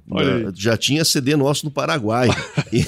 S3: Já, tinha CD nosso no Paraguai. E,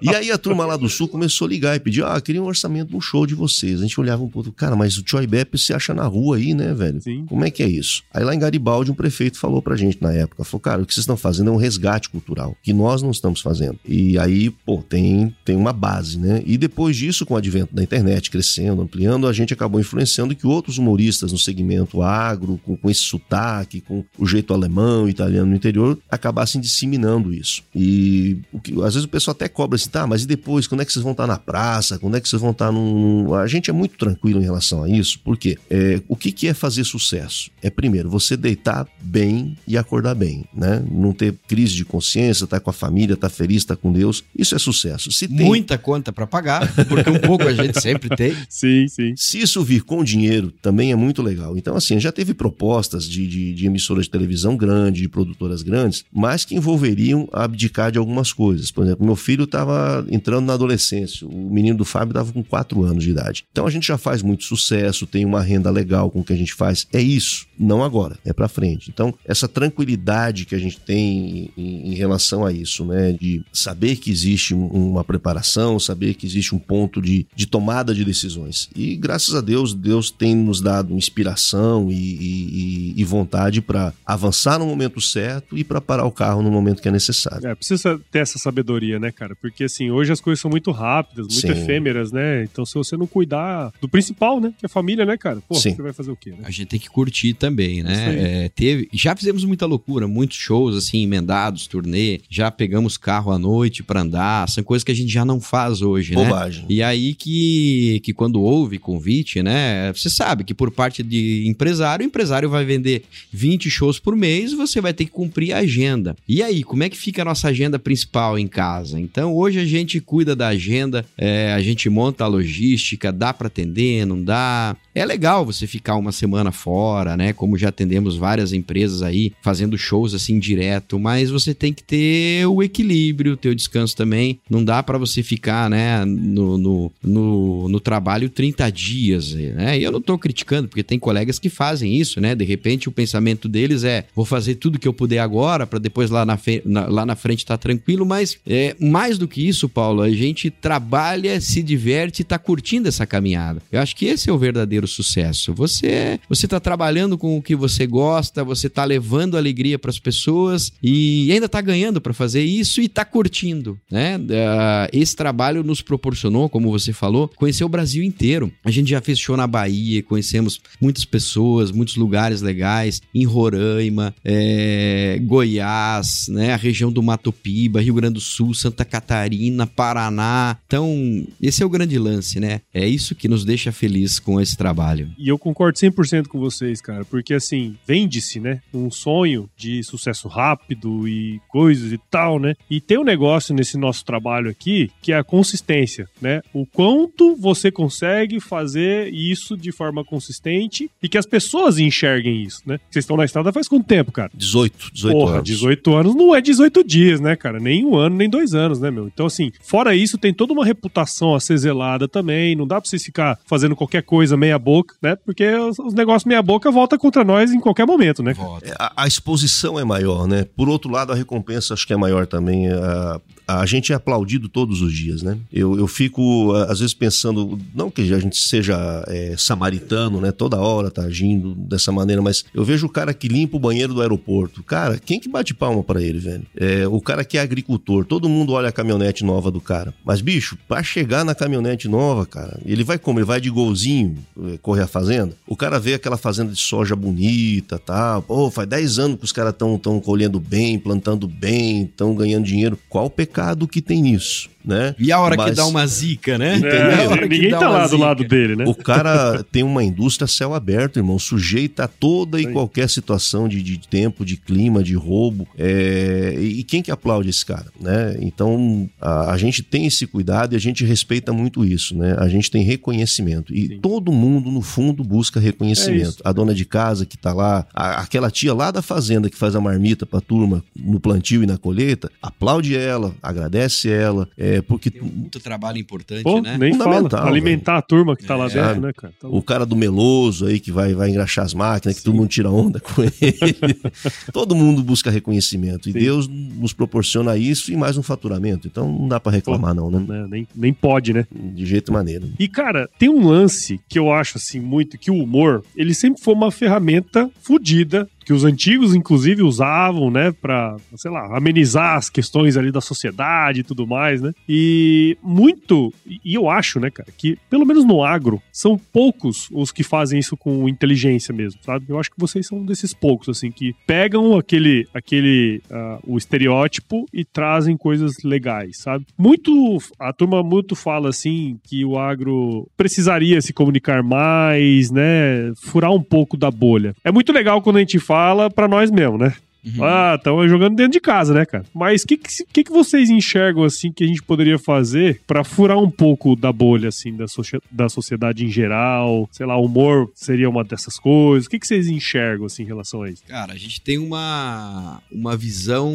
S3: [LAUGHS] e aí a turma lá do Sul começou a ligar e pedir: ah, queria um orçamento de um show de vocês. A gente olhava um pouco, cara, mas o Choi Bep você acha na rua aí, né, velho?
S2: Sim.
S3: Como é que é isso? Aí lá em Garibaldi, um prefeito falou pra gente na época: falou, cara, o que vocês estão fazendo é um resgate cultural, que nós não estamos fazendo. E aí, pô, tem, tem uma base, né? E depois disso, com o advento da internet crescendo, ampliando, a gente acabou influenciando que outros humoristas no segmento agro, com, com esse sotaque, com o jeito alemão, italiano no interior, acabassem disseminando isso. E o que, às vezes o pessoal até cobra assim, tá, mas e depois? Quando é que vocês vão estar na praça? Quando é que vocês vão estar num. A gente é muito tranquilo em relação a isso, porque é, o que, que é fazer sucesso? É primeiro você deitar bem e acordar bem, né? Não ter crise de consciência, tá com a família, tá feliz, tá com Deus. Isso é sucesso. Se tem
S1: Muita conta para pagar, porque um pouco a gente sempre tem. [LAUGHS]
S2: Sim, sim.
S3: Se isso vir com dinheiro, também é muito legal. Então, assim, já teve propostas de, de, de emissoras de televisão grande, de produtoras grandes, mas que envolveriam abdicar de algumas coisas. Por exemplo, meu filho estava entrando na adolescência, o menino do Fábio estava com 4 anos de idade. Então, a gente já faz muito sucesso, tem uma renda legal com o que a gente faz. É isso, não agora, é para frente. Então, essa tranquilidade que a gente tem em, em relação a isso, né, de saber que existe um- uma preparação, saber que existe um ponto de, de tomada de decisões. E graças a Deus, Deus tem nos dado inspiração e, e- e- e vontade para avançar no momento certo e para parar o carro no momento que é necessário.
S2: É, precisa ter essa sabedoria, né, cara? Porque assim, hoje as coisas são muito rápidas, muito
S3: Sim.
S2: efêmeras, né? Então, se você não cuidar do principal, né? Que é a família, né, cara? Pô,
S3: Sim.
S2: você vai fazer o quê, né?
S1: A gente tem que curtir também, né? É, teve, já fizemos muita loucura, muitos shows assim emendados, turnê, já pegamos carro à noite pra andar, são coisas que a gente já não faz hoje, né?
S3: Bobagem.
S1: E aí que, que quando houve convite, né? Você sabe que por parte de empresário, o empresário vai vender 20 shows por mês, você vai ter que cumprir a agenda. E aí, como é que fica a nossa agenda principal em casa? Então, hoje a gente cuida da agenda, é, a gente monta a logística, dá para atender, não dá. É legal você ficar uma semana fora, né? Como já atendemos várias empresas aí fazendo shows assim direto, mas você tem que ter o equilíbrio, ter o descanso também. Não dá para você ficar, né, no, no, no, no trabalho 30 dias, né? E eu não tô criticando, porque tem colegas que fazem isso, né? De repente o pensamento deles é: vou fazer tudo que eu puder agora para depois lá na, na- lá na frente estar tranquilo, mas é mais do que isso, Paulo, a gente trabalha, se diverte e tá curtindo essa caminhada. Eu acho que esse é o verdadeiro verdadeiro sucesso. Você você está trabalhando com o que você gosta, você está levando alegria para as pessoas e ainda está ganhando para fazer isso e está curtindo, né? Uh, esse trabalho nos proporcionou, como você falou, conhecer o Brasil inteiro. A gente já fez show na Bahia, conhecemos muitas pessoas, muitos lugares legais, em Roraima, é, Goiás, né? A região do Mato Piba, Rio Grande do Sul, Santa Catarina, Paraná. Então, esse é o grande lance, né? É isso que nos deixa feliz com esse trabalho.
S2: E eu concordo 100% com vocês, cara, porque assim, vende-se, né? Um sonho de sucesso rápido e coisas e tal, né? E tem um negócio nesse nosso trabalho aqui que é a consistência, né? O quanto você consegue fazer isso de forma consistente e que as pessoas enxerguem isso, né? Vocês estão na estrada faz quanto tempo, cara?
S3: 18, 18
S2: Porra,
S3: anos.
S2: 18 anos não é 18 dias, né, cara? Nem um ano, nem dois anos, né, meu? Então, assim, fora isso, tem toda uma reputação a ser zelada também. Não dá pra vocês ficar fazendo qualquer coisa meia boca, né? Porque os, os negócios meia boca voltam contra nós em qualquer momento, né?
S3: É, A, a exposição é maior, né? Por outro lado, a recompensa acho que é maior também. A, a gente é aplaudido todos os dias, né? Eu, eu fico, às vezes, pensando, não que a gente seja é, samaritano, né? Toda hora tá agindo dessa maneira, mas eu vejo o cara que limpa o banheiro do aeroporto. Cara, quem que bate palma pra ele, velho? É, o cara que é agricultor, todo mundo olha a caminhonete nova do cara. Mas, bicho, pra chegar na caminhonete nova, cara, ele vai como? Ele vai de golzinho é, correr a fazenda? O cara vê aquela fazenda de soja bonita, tá? Pô, faz 10 anos que os caras estão tão colhendo bem, plantando bem, estão ganhando dinheiro. Qual o pecado que tem nisso, né?
S1: E a hora que
S3: Mas-
S1: dá uma zica, né?
S2: É,
S1: A hora que
S2: ninguém
S1: dá
S2: tá lá do lado dele, né?
S3: O cara tem uma indústria a céu aberto, irmão, sujeita a toda e
S2: Sim.
S3: qualquer situação de, de tempo, de clima, de roubo. É, E quem que aplaude esse cara, né? Então a, a gente tem esse cuidado e a gente respeita muito isso, né? A gente tem reconhecimento e
S2: Sim.
S3: todo mundo no fundo busca
S2: É
S3: reconhecimento.
S2: isso.
S3: a dona de casa que tá lá, a- aquela tia lá da fazenda que faz a marmita pra turma no plantio e na colheita, aplaude ela, agradece ela, é porque
S1: Tem muito trabalho importante,
S2: Pô,
S1: né?
S2: nem fala.
S3: Fundamental,
S2: Alimentar a turma que tá lá
S1: É.
S2: dentro, né, cara? Tá
S3: O cara do meloso aí que vai, vai engraxar as máquinas, que todo mundo tira onda com ele. [LAUGHS] todo mundo busca reconhecimento. E
S2: Sim.
S3: Deus nos proporciona isso e mais um faturamento. Então não dá pra reclamar, não, né?
S2: né, nem, nem pode, né?
S3: De jeito e maneira.
S2: E, cara, tem um lance que eu acho, assim, muito, que o humor, ele sempre foi uma ferramenta fodida, que os antigos, inclusive, usavam, né, pra, sei lá, amenizar as questões ali da sociedade e tudo mais, né? E muito, e eu acho, né, cara, que, pelo menos no agro, são poucos os que fazem isso com inteligência mesmo, sabe? Eu acho que vocês são desses poucos, assim, que pegam aquele, aquele, ah, o estereótipo e trazem coisas legais, sabe? Muito, a turma muito fala, assim, que o agro precisaria se comunicar mais, né? Furar um pouco da bolha. É muito legal quando a gente fala pra nós mesmo, né?
S1: Uhum.
S2: Ah, estão jogando dentro de casa, né, cara? Mas o que, que, que que vocês enxergam, assim, que a gente poderia fazer pra furar um pouco da bolha, assim, da, socia- da sociedade em geral? Sei lá, o humor seria uma dessas coisas. O que, que vocês enxergam, assim, em relação a isso?
S1: Cara, a gente tem uma, uma visão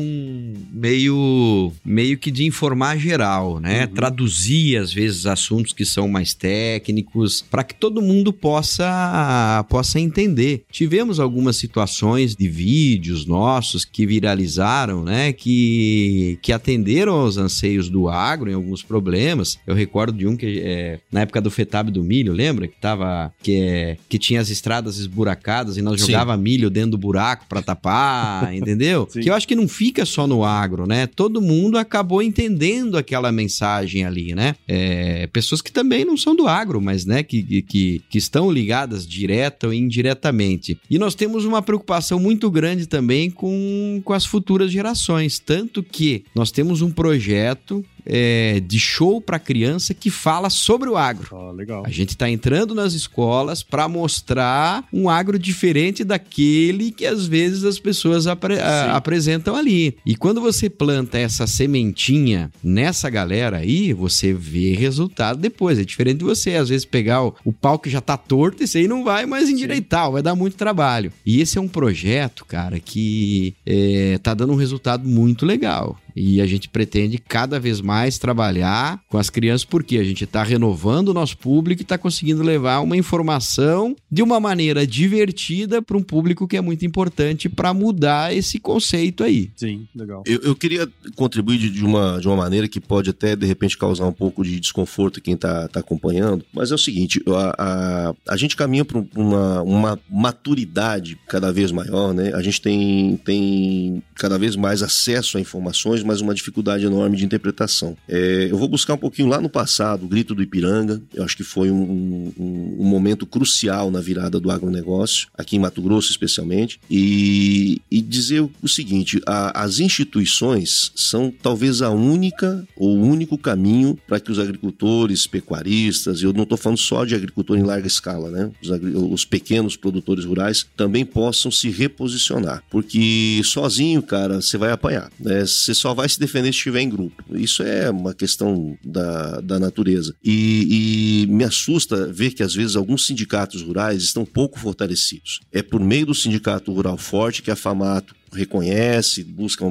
S1: meio, meio que de informar geral, né?
S2: Uhum.
S1: Traduzir, às vezes, assuntos que são mais técnicos, para que todo mundo possa, possa entender. Tivemos algumas situações de vídeos nossos que viralizaram, né? Que, que atenderam aos anseios do agro em alguns problemas. Eu recordo de um que, é, na época do FETAB do milho, lembra? Que, tava, que, é, que tinha as estradas esburacadas e nós
S3: Sim.
S1: jogava milho dentro do buraco para tapar, [LAUGHS] entendeu?
S2: Sim.
S1: Que eu acho que não fica só no agro, né? Todo mundo acabou entendendo aquela mensagem ali, né? É, pessoas que também não são do agro, mas né, que, que, que estão ligadas direta ou indiretamente. E nós temos uma preocupação muito grande também com, com as futuras gerações. Tanto que nós temos um projeto é, de show para criança que fala sobre o agro.
S2: Ah, legal.
S1: A gente está entrando nas escolas para mostrar um agro diferente daquele que às vezes as pessoas apre- a-
S2: Sim.
S1: apresentam ali. E quando você planta essa sementinha nessa galera aí, você vê resultado depois. É diferente de você, às vezes, pegar o, o pau que já tá torto, esse aí não vai mais endireitar, vai dar muito trabalho. E esse é um projeto, cara, que é, tá dando um resultado muito legal. E a gente pretende cada vez mais trabalhar com as crianças, porque a gente está renovando o nosso público e está conseguindo levar uma informação de uma maneira divertida para um público que é muito importante para mudar esse conceito aí.
S2: Sim, legal.
S3: Eu, eu queria contribuir de, de uma, de uma maneira que pode até, de repente, causar um pouco de desconforto quem está tá acompanhando, mas é o seguinte, a, a, a gente caminha para uma, uma maturidade cada vez maior, né? A gente tem, tem cada vez mais acesso a informações, mas uma dificuldade enorme de interpretação. É, eu vou buscar um pouquinho lá no passado, o Grito do Ipiranga, eu acho que foi um, um, um momento crucial na virada do agronegócio, aqui em Mato Grosso especialmente, e, e dizer o seguinte, a, as instituições são talvez a única ou o único caminho para que os agricultores, pecuaristas, eu não estou falando só de agricultor em larga escala, né? Os, os pequenos produtores rurais também possam se reposicionar, porque sozinho, cara, você vai apanhar, né? Você só vai se defender se estiver em grupo. Isso é uma questão da, da natureza. E, e me assusta ver que às vezes alguns sindicatos rurais estão pouco fortalecidos. É por meio do sindicato rural forte que a FAMATO reconhece, buscam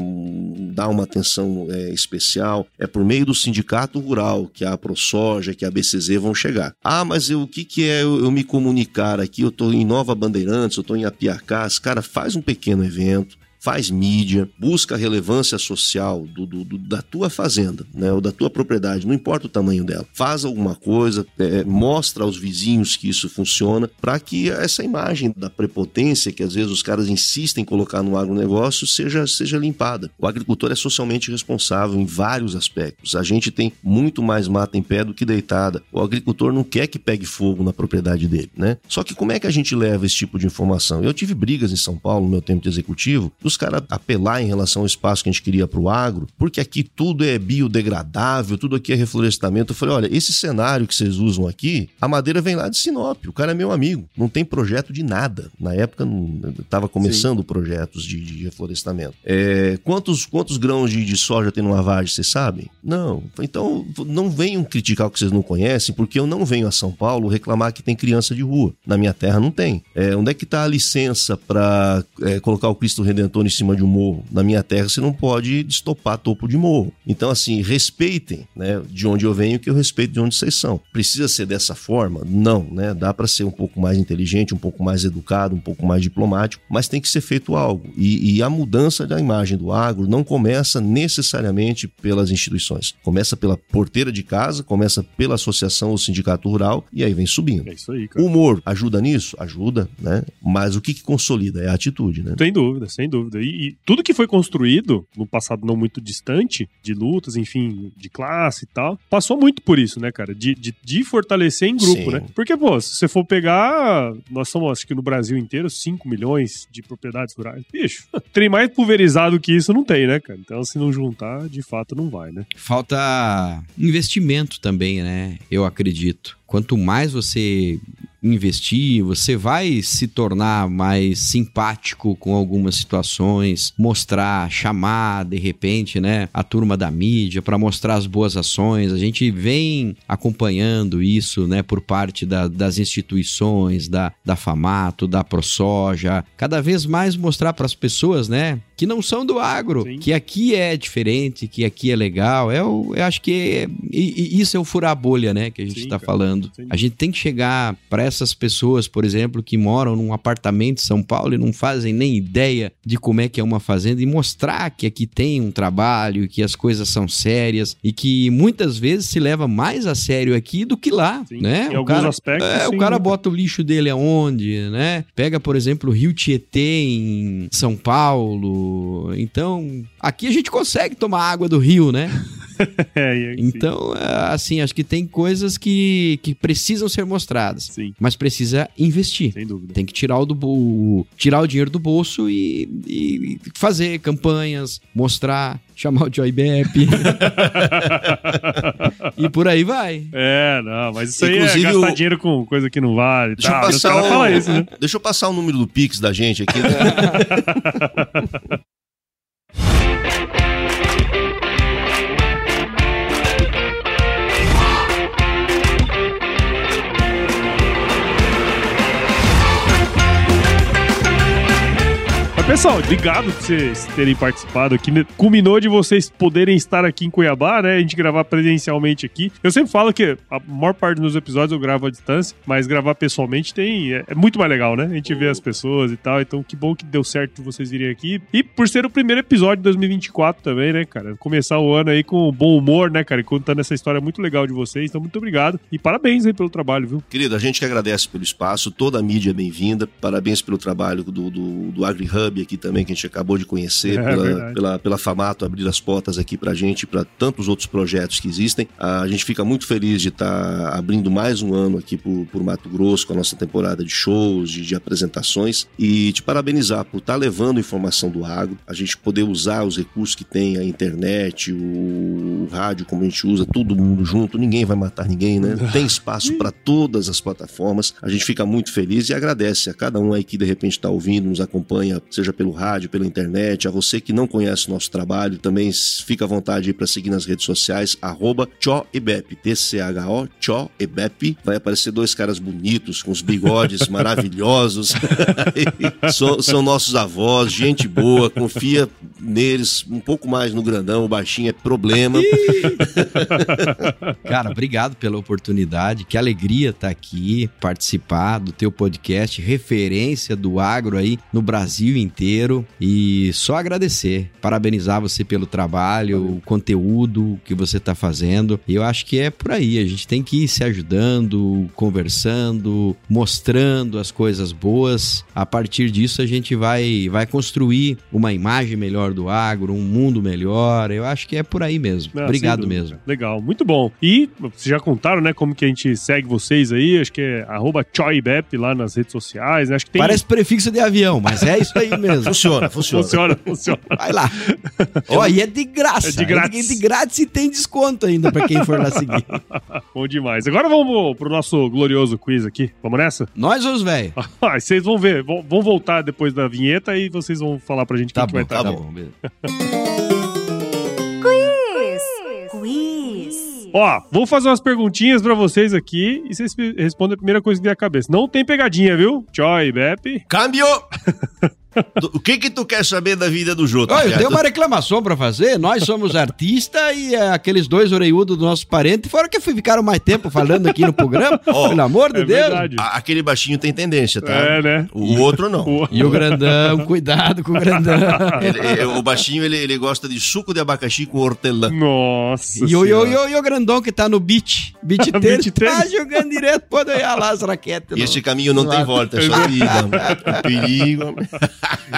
S3: dar uma atenção é, especial. É por meio do sindicato rural que a ProSoja, que a BCZ vão chegar. Ah, mas eu, o que, que é eu, eu me comunicar aqui? Eu estou em Nova Bandeirantes, eu estou em Apiacás. Cara, faz um pequeno evento faz mídia, busca relevância social do, do, do, da tua fazenda, né, ou da tua propriedade, não importa o tamanho dela. Faz alguma coisa, é, mostra aos vizinhos que isso funciona, para que essa imagem da prepotência que às vezes os caras insistem em colocar no agronegócio seja, seja limpada. O agricultor é socialmente responsável em vários aspectos. A gente tem muito mais mata em pé do que deitada. O agricultor não quer que pegue fogo na propriedade dele, né? Só que como é que a gente leva esse tipo de informação? Eu tive brigas em São Paulo no meu tempo de executivo, dos caras apelar em relação ao espaço que a gente queria para o agro, porque aqui tudo é biodegradável, tudo aqui é reflorestamento. Eu falei, olha, esse cenário que vocês usam aqui, a madeira vem lá de Sinop, o cara é meu amigo, não tem projeto de nada. Na época estava começando Sim. projetos de, de reflorestamento. É, quantos, quantos grãos de, de soja tem no lavagem, vocês sabem? Não. Então não venham criticar o que vocês não conhecem, porque eu não venho a São Paulo reclamar que tem criança de rua. Na minha terra não tem. É, onde é que está a licença para é, colocar o Cristo Redentor em cima de um morro. Na minha terra, você não pode destopar topo de morro. Então, assim, respeitem né, de onde eu venho, que eu respeito de onde vocês são. Precisa ser dessa forma? Não, né? Dá para ser um pouco mais inteligente, um pouco mais educado, um pouco mais diplomático, mas tem que ser feito algo. E, e a mudança da imagem do agro não começa necessariamente pelas instituições. Começa pela porteira de casa, começa pela associação ou sindicato rural e aí vem subindo.
S2: É isso aí, cara.
S3: O humor ajuda nisso? Ajuda, né? Mas o que, que consolida? É a atitude, né?
S2: Sem dúvida, sem dúvida. E, e, tudo que foi construído no passado não muito distante, de lutas, enfim, de classe e tal, passou muito por isso, né, cara? De, de, de fortalecer em grupo, Sim. né? Porque, pô, se você for pegar, nós somos, acho que no Brasil inteiro, 5 milhões de propriedades rurais. Bicho, [LAUGHS] tem mais pulverizado que isso não tem, né, cara? Então, se não juntar, de fato, não vai, né?
S1: Falta investimento também, né? Eu acredito. Quanto mais você investir, você vai se tornar mais simpático com algumas situações, mostrar, chamar de repente, né, a turma da mídia para mostrar as boas ações. A gente vem acompanhando isso, né, por parte da, das instituições, da, da Famato, da ProSoja, cada vez mais mostrar para as pessoas, né, que não são do agro, Sim. que aqui é diferente, que aqui é legal. Eu, eu acho que é, e, e isso é o furar a bolha, né, que a gente está falando. Sim. A gente tem que chegar para essas pessoas, por exemplo, que moram num apartamento em São Paulo e não fazem nem ideia de como é que é uma fazenda e mostrar que aqui tem um trabalho, que as coisas são sérias e que muitas vezes se leva mais a sério aqui do que lá, sim. né?
S2: Em o alguns
S1: cara,
S2: aspectos.
S1: É,
S2: sim,
S1: o cara bota o lixo dele aonde, né? Pega, por exemplo, o Rio Tietê em São Paulo. Então, aqui a gente consegue tomar água do rio, né? [LAUGHS] [LAUGHS] é, então, assim, acho que tem coisas que, que precisam ser mostradas.
S2: Sim.
S1: Mas precisa investir.
S2: Sem dúvida.
S1: Tem que tirar o, do, tirar o dinheiro do bolso e, e fazer campanhas, mostrar, chamar o Joy Bepp. [LAUGHS] e por aí vai.
S2: É, não, mas isso Inclusive, aí é gastar o... dinheiro com coisa que não vale. Deixa, tá, eu passar o... isso, né?
S3: Deixa eu passar o número do Pix da gente aqui. Né? [LAUGHS]
S2: Pessoal, obrigado por vocês terem participado aqui. Culminou de vocês poderem estar aqui em Cuiabá, né? A gente gravar presencialmente aqui. Eu sempre falo que a maior parte dos episódios eu gravo à distância, mas gravar pessoalmente tem é, é muito mais legal, né? A gente vê as pessoas e tal. Então, que bom que deu certo vocês virem aqui. E por ser o primeiro episódio de 2024 também, né, cara? Começar o ano aí com bom humor, né, cara? E contando essa história muito legal de vocês. Então, muito obrigado. E parabéns aí pelo trabalho, viu?
S3: Querido, a gente que agradece pelo espaço, toda a mídia é bem-vinda. Parabéns pelo trabalho do, do, do AgriHub aqui também, que a gente acabou de conhecer,
S2: É,
S3: pela, pela, pela Famato abrir as portas aqui pra gente e pra tantos outros projetos que existem. A gente fica muito feliz de estar abrindo mais um ano aqui por, por Mato Grosso, com a nossa temporada de shows, de, de apresentações, e te parabenizar por estar levando informação do agro, a gente poder usar os recursos que tem, a internet, o, o rádio, como a gente usa, todo mundo junto, ninguém vai matar ninguém, né? [LAUGHS] Tem espaço para todas as plataformas. A gente fica muito feliz e agradece a cada um aí que de repente está ouvindo, nos acompanha, seja pelo rádio, pela internet, a você que não conhece o nosso trabalho, também fica à vontade para seguir nas redes sociais, arroba Tchoebep, T-C-H-O, Tchoebep. Vai aparecer dois caras bonitos, com os bigodes [LAUGHS] maravilhosos. [LAUGHS] são, são nossos avós, gente boa, confia neles um pouco mais no grandão, o baixinho é problema. [LAUGHS]
S1: Cara, obrigado pela oportunidade. Que alegria estar aqui, participar do teu podcast, referência do agro aí no Brasil inteiro. E só agradecer, parabenizar você pelo trabalho, o conteúdo que você está fazendo. E eu acho que é por aí. A gente tem que ir se ajudando, conversando, mostrando as coisas boas. A partir disso, a gente vai, vai construir uma imagem melhor do agro, um mundo melhor. Eu acho que é por aí mesmo.
S2: Ah,
S1: Obrigado mesmo.
S2: Legal, muito bom. E vocês já contaram, né, como que a gente segue vocês aí? Acho que é choibep lá nas redes sociais, né? Acho que tem...
S1: Parece prefixo de avião, mas é isso aí mesmo. [LAUGHS]
S3: Funciona, funciona.
S2: Funciona, funciona.
S1: Vai lá. Ó, e é de graça.
S2: É de grátis.
S1: É de grátis e tem desconto ainda pra quem for lá seguir. [LAUGHS]
S2: Bom demais. Agora vamos pro nosso glorioso quiz aqui. Vamos nessa?
S1: Nós os velhos. [LAUGHS]
S2: Ah, vocês vão ver. Vão, vão voltar depois da vinheta e vocês vão falar pra gente
S1: Tá
S2: quem
S1: bom,
S2: que vai
S1: tá
S2: estar.
S1: bom. beleza.
S4: Quiz. Quiz.
S2: Ó, vou fazer umas perguntinhas pra vocês aqui e vocês respondem a primeira coisa que vier à cabeça. Não tem pegadinha, viu? Choi, Bep.
S3: Câmbio! [LAUGHS] [LAUGHS] O que que tu quer saber da vida do Jota?
S1: Ó, eu tenho uma reclamação pra fazer. Nós somos artistas e é, aqueles dois orelhudos do nosso parente foram que ficaram mais tempo falando aqui no programa.
S3: Ó,
S1: Pelo amor de
S2: É
S1: Deus.
S3: A- Aquele baixinho tem tendência, tá?
S2: É, né?
S3: O outro não. [LAUGHS]
S2: O-
S1: E o grandão, cuidado com o grandão. [LAUGHS]
S3: Ele- o baixinho, ele, ele gosta de suco de abacaxi com hortelã.
S2: Nossa.
S1: E o, e, o, e, o, e o grandão que tá no beat. Beat tênis, tá jogando direto, pode olhar lá as raquetes.
S3: E esse caminho não tem volta, é só perigo. É perigo.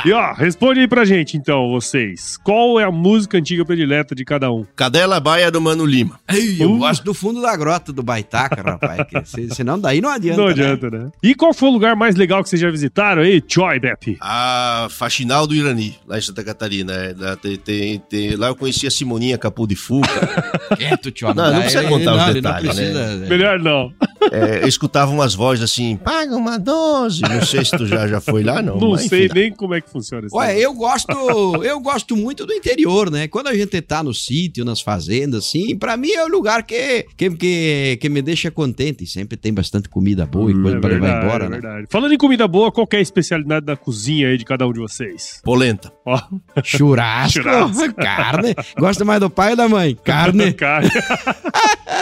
S2: E ó, responde aí pra gente então, vocês. Qual é a música antiga predileta de cada um?
S3: Cadela Baia do Mano Lima.
S1: Ei, eu
S2: Uh.
S1: gosto do fundo da grota do Baitaca, rapaz. que se- senão daí não adianta.
S2: Não
S1: né?
S2: adianta, né? E qual foi o lugar mais legal que vocês já visitaram aí? Choi, Bep.
S3: A Faxinal do Irani, lá em Santa Catarina. É, lá, tem- tem- tem- lá eu conheci a Simoninha Capu de Fuca. [LAUGHS]
S1: Quieto, tio.
S3: Não, não precisa contar os
S1: ele
S3: detalhes, né?
S1: precisa-
S2: Melhor não.
S3: É, eu escutava umas vozes assim, paga uma dose. Não sei se tu já, já foi lá, não.
S2: Não
S3: mas,
S2: sei
S3: enfim.
S2: nem como é que funciona isso.
S1: Olha, eu gosto, eu gosto muito do interior, né? Quando a gente tá no sítio, nas fazendas, assim, pra mim é o lugar que, que, que, que me deixa contente. E sempre tem bastante comida boa e coisa
S2: É
S1: pra levar embora,
S2: é
S1: né?
S2: verdade. Falando em comida boa, qual que é a especialidade da cozinha aí de cada um de vocês?
S3: Polenta.
S2: Ó,
S1: Churrasco,
S2: Churrasco. [LAUGHS]
S1: carne. Gosta mais do pai ou da mãe? Carne. [LAUGHS]
S2: Cara.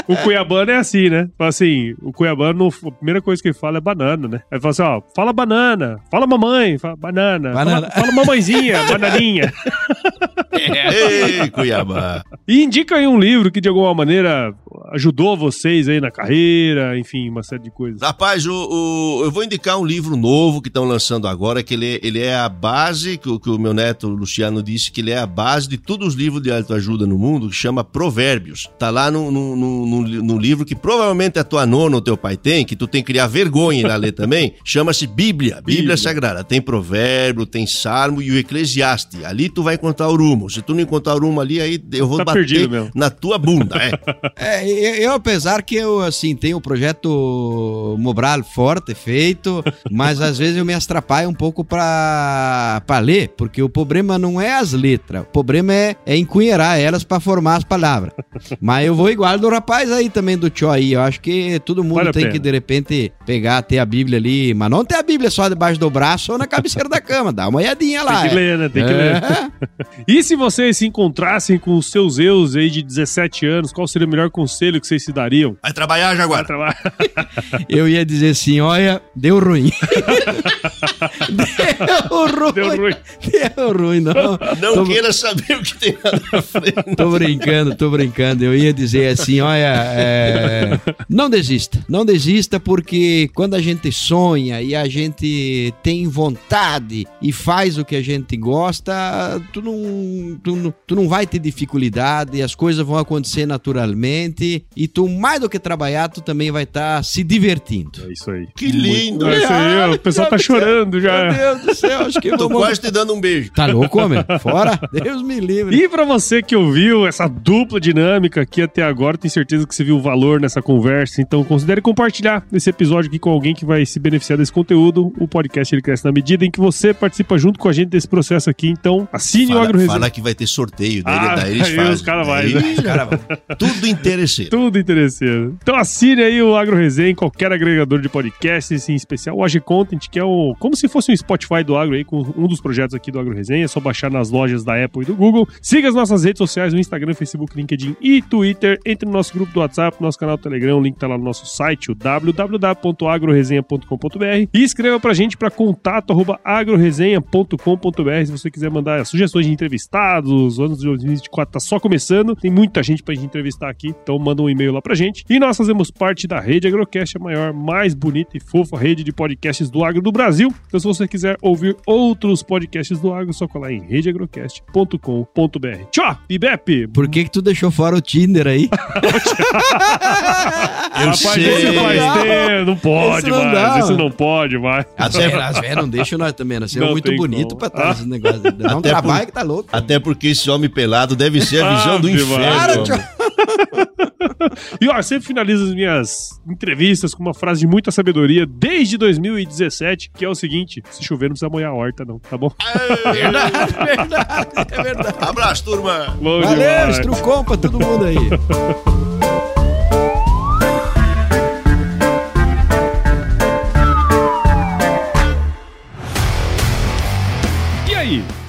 S2: o cuiabano é assim, né? Assim, o cuiabano, a primeira coisa que ele fala é banana, né? Aí fala assim, ó, fala banana, fala mamãe, fala banana,
S1: Banana.
S2: Fala, fala mamãezinha, [LAUGHS] bananinha.
S3: Ei, Cuiabá.
S2: E indica aí um livro que de alguma maneira ajudou vocês aí na carreira, enfim, uma série de coisas.
S3: Rapaz, o, o- eu vou indicar um livro novo que estão lançando agora, que ele, é- ele é a base, que, o- que o meu neto Luciano disse, que ele é a base de todos os livros de autoajuda no mundo, que chama Provérbios. Tá lá no, no, no, no- livro que provavelmente a tua nona ou teu pai tem, que tu tem que criar vergonha em lá ler também, [LAUGHS] chama-se Bíblia, Bíblia,
S2: Bíblia.
S3: Sagrada. Tem provérbio, tem salmo e o Eclesiastes. Ali tu vai encontrar o rumo. Se tu não encontrar o rumo ali, aí eu vou
S2: Tá
S3: bater na tua bunda. É. [LAUGHS]
S1: É, eu, eu, apesar que eu, assim, tenho o projeto Mobral forte feito, mas às vezes eu me atrapalho um pouco pra, pra ler, porque o problema não é as letras, o problema é, é encunheirar elas pra formar as palavras. Mas eu vou igual do rapaz aí também, do tio aí, eu acho que todo mundo
S2: Vale
S1: tem que, de repente, pegar, ter a Bíblia ali, mas não ter a Bíblia só debaixo do braço ou na cabeceira da cama, [LAUGHS] dá uma olhadinha lá.
S2: Tem que
S1: é.
S2: ler, né? Tem que
S1: É.
S2: ler. [LAUGHS] E se vocês se encontrassem com os seus eus aí de 17 anos, qual seria o melhor conselho que vocês se dariam?
S5: Vai trabalhar,
S2: Vai
S5: Jaguar.
S2: trabalhar. [LAUGHS]
S1: Eu ia dizer assim, olha, deu ruim. [LAUGHS] deu ruim.
S2: Deu ruim.
S1: Deu ruim, não.
S3: Não
S1: Tô-
S3: queira saber o que tem lá na frente.
S1: Tô brincando, tô brincando. Eu ia dizer assim, olha, é, não desista, não desista porque quando a gente sonha e a gente tem vontade e faz o que a gente gosta, tu não, tu, não- tu não vai ter dificuldade, as coisas vão acontecer naturalmente e tu mais do que trabalhar, tu também vai estar se divertindo.
S2: É isso aí.
S3: Que lindo.
S2: É isso aí, ó, o pessoal tá chorando
S1: Meu
S2: já.
S1: Deus do céu, acho que
S3: Tô
S1: vamos...
S3: quase te dando um beijo.
S1: Tá louco, homem? Fora? [LAUGHS] Deus me livre.
S2: E pra você que ouviu essa dupla dinâmica aqui até agora, tenho certeza que você viu o valor nessa conversa, então considere compartilhar esse episódio aqui com alguém que vai se beneficiar desse conteúdo. O podcast ele cresce na medida em que você participa junto com a gente desse processo aqui, então assine o
S5: Fala,
S2: Agro Resenha.
S5: fala que vai ter sorteio, daí,
S2: Ah,
S5: daí eles
S2: aí
S5: fazem.
S2: os cara vai, né?
S5: os cara vai. Tudo interesseiro.
S2: Tudo interesseiro. Então assine aí o Agro Resenha em qualquer agregador de podcasts, em especial o Ag Content, que é o como se fosse um Spotify do Agro aí, com um dos projetos aqui do Agro Resenha. É só baixar nas lojas da Apple e do Google. Siga as nossas redes sociais, no Instagram, Facebook, LinkedIn e Twitter. Entre no nosso grupo do WhatsApp, nosso canal do Telegram, o link tá lá no nosso site, o www.agroresenha.com.br e escreva pra gente para contato arroba agroresenha.com.br se você quiser mandar sugestões de entrevistados, o ano de 2024 tá só começando, tem muita gente pra gente entrevistar aqui, então manda um e-mail lá pra gente. E nós fazemos parte da Rede Agrocast, a maior, mais bonita e fofa rede de podcasts do agro do Brasil. Então se você quiser ouvir outros podcasts do agro, é só colar em redeagrocast.com.br. Tchau, Ibep!
S1: Por que que tu deixou fora o Tinder aí? [LAUGHS]
S5: Eu
S2: Rapaz,
S5: sei.
S2: esse faz
S1: Não.
S2: tempo, não pode
S1: Esse não
S2: mais,
S1: dá.
S2: esse não pode mais.
S1: As [LAUGHS] velhas, as velhas não deixam nós também, nós somos
S2: Não
S1: muito
S2: tem
S1: bonito
S2: como.
S1: pra estar
S2: Ah.
S1: nesses negócios. [LAUGHS] Dá um
S5: Até
S1: trabalho
S5: por-
S1: que tá louco.
S5: Até porque esse homem pelado deve ser a visão do
S2: Ave
S5: inferno.
S1: Para,
S5: homem. [LAUGHS]
S2: E ó, eu sempre finalizo as minhas entrevistas com uma frase de muita sabedoria desde 2017, que é o seguinte: se chover, não precisa molhar a horta, não, tá bom? [LAUGHS]
S1: Verdade, verdade, é verdade.
S5: Abraço, turma.
S2: Bom
S1: Valeu,
S2: demais.
S1: estrucom pra todo mundo
S2: aí. [LAUGHS]